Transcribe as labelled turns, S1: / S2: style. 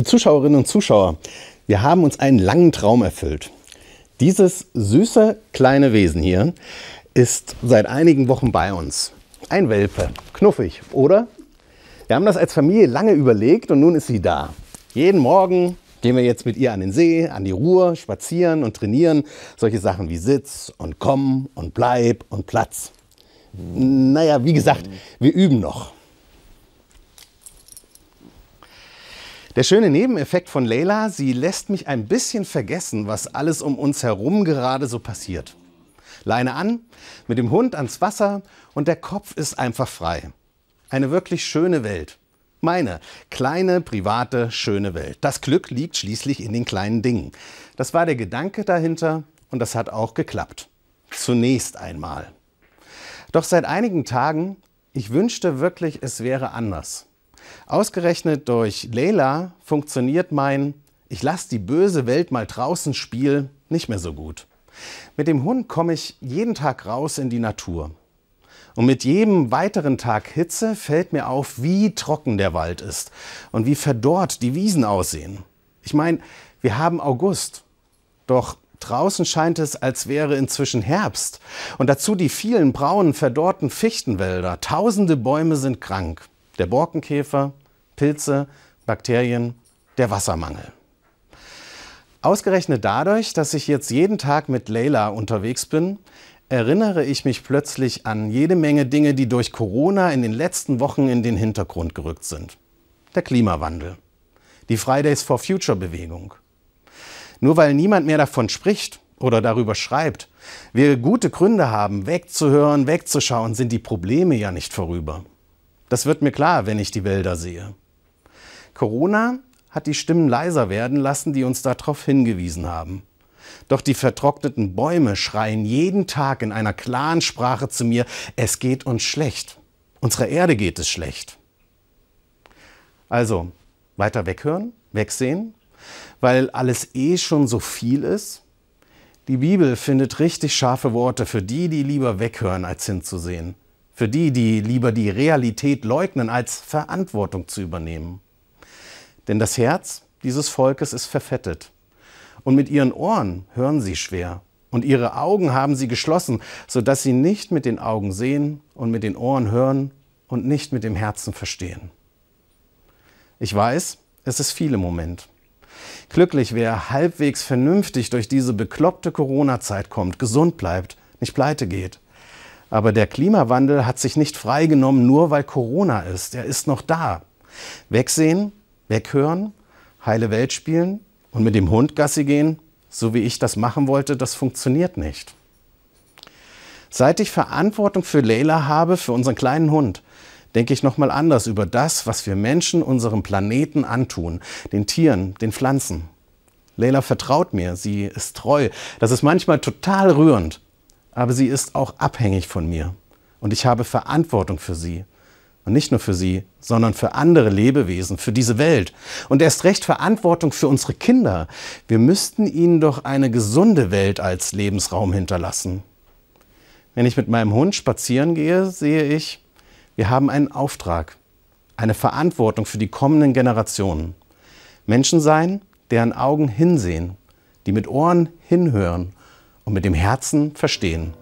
S1: Liebe Zuschauerinnen und Zuschauer, wir haben uns einen langen Traum erfüllt. Dieses süße kleine Wesen hier ist seit einigen Wochen bei uns. Ein Welpe, knuffig, oder? Wir haben das als Familie lange überlegt und nun ist sie da. Jeden Morgen gehen wir jetzt mit ihr an den See, an die Ruhr, spazieren und trainieren solche Sachen wie Sitz und Komm und Bleib und Platz. Naja, wie gesagt, wir üben noch. Der schöne Nebeneffekt von Leila, sie lässt mich ein bisschen vergessen, was alles um uns herum gerade so passiert. Leine an, mit dem Hund ans Wasser und der Kopf ist einfach frei. Eine wirklich schöne Welt. Meine kleine, private, schöne Welt. Das Glück liegt schließlich in den kleinen Dingen. Das war der Gedanke dahinter und das hat auch geklappt. Zunächst einmal. Doch seit einigen Tagen, ich wünschte wirklich, es wäre anders. Ausgerechnet durch Leila funktioniert mein Ich lasse die böse Welt mal draußen Spiel nicht mehr so gut. Mit dem Hund komme ich jeden Tag raus in die Natur. Und mit jedem weiteren Tag Hitze fällt mir auf, wie trocken der Wald ist und wie verdorrt die Wiesen aussehen. Ich meine, wir haben August, doch draußen scheint es, als wäre inzwischen Herbst. Und dazu die vielen braunen, verdorrten Fichtenwälder. Tausende Bäume sind krank. Der Borkenkäfer, Pilze, Bakterien, der Wassermangel. Ausgerechnet dadurch, dass ich jetzt jeden Tag mit Leila unterwegs bin, erinnere ich mich plötzlich an jede Menge Dinge, die durch Corona in den letzten Wochen in den Hintergrund gerückt sind. Der Klimawandel, die Fridays for Future Bewegung. Nur weil niemand mehr davon spricht oder darüber schreibt, wir gute Gründe haben, wegzuhören, wegzuschauen, sind die Probleme ja nicht vorüber. Das wird mir klar, wenn ich die Wälder sehe. Corona hat die Stimmen leiser werden lassen, die uns darauf hingewiesen haben. Doch die vertrockneten Bäume schreien jeden Tag in einer klaren Sprache zu mir, es geht uns schlecht. Unserer Erde geht es schlecht. Also, weiter weghören, wegsehen, weil alles eh schon so viel ist? Die Bibel findet richtig scharfe Worte für die, die lieber weghören, als hinzusehen. Für die, die lieber die Realität leugnen, als Verantwortung zu übernehmen. Denn das Herz dieses Volkes ist verfettet. Und mit ihren Ohren hören sie schwer. Und ihre Augen haben sie geschlossen, sodass sie nicht mit den Augen sehen und mit den Ohren hören und nicht mit dem Herzen verstehen. Ich weiß, es ist viel im Moment. Glücklich, wer halbwegs vernünftig durch diese bekloppte Corona-Zeit kommt, gesund bleibt, nicht pleite geht. Aber der Klimawandel hat sich nicht freigenommen, nur weil Corona ist. Er ist noch da. Wegsehen weghören, heile Welt spielen und mit dem Hund Gassi gehen, so wie ich das machen wollte, das funktioniert nicht. Seit ich Verantwortung für Leila habe, für unseren kleinen Hund, denke ich nochmal anders über das, was wir Menschen unserem Planeten antun, den Tieren, den Pflanzen. Leila vertraut mir, sie ist treu. Das ist manchmal total rührend, aber sie ist auch abhängig von mir. Und ich habe Verantwortung für sie. Und nicht nur für sie, sondern für andere Lebewesen, für diese Welt. Und erst recht Verantwortung für unsere Kinder. Wir müssten ihnen doch eine gesunde Welt als Lebensraum hinterlassen. Wenn ich mit meinem Hund spazieren gehe, sehe ich, wir haben einen Auftrag, eine Verantwortung für die kommenden Generationen. Menschen sein, deren Augen hinsehen, die mit Ohren hinhören und mit dem Herzen verstehen.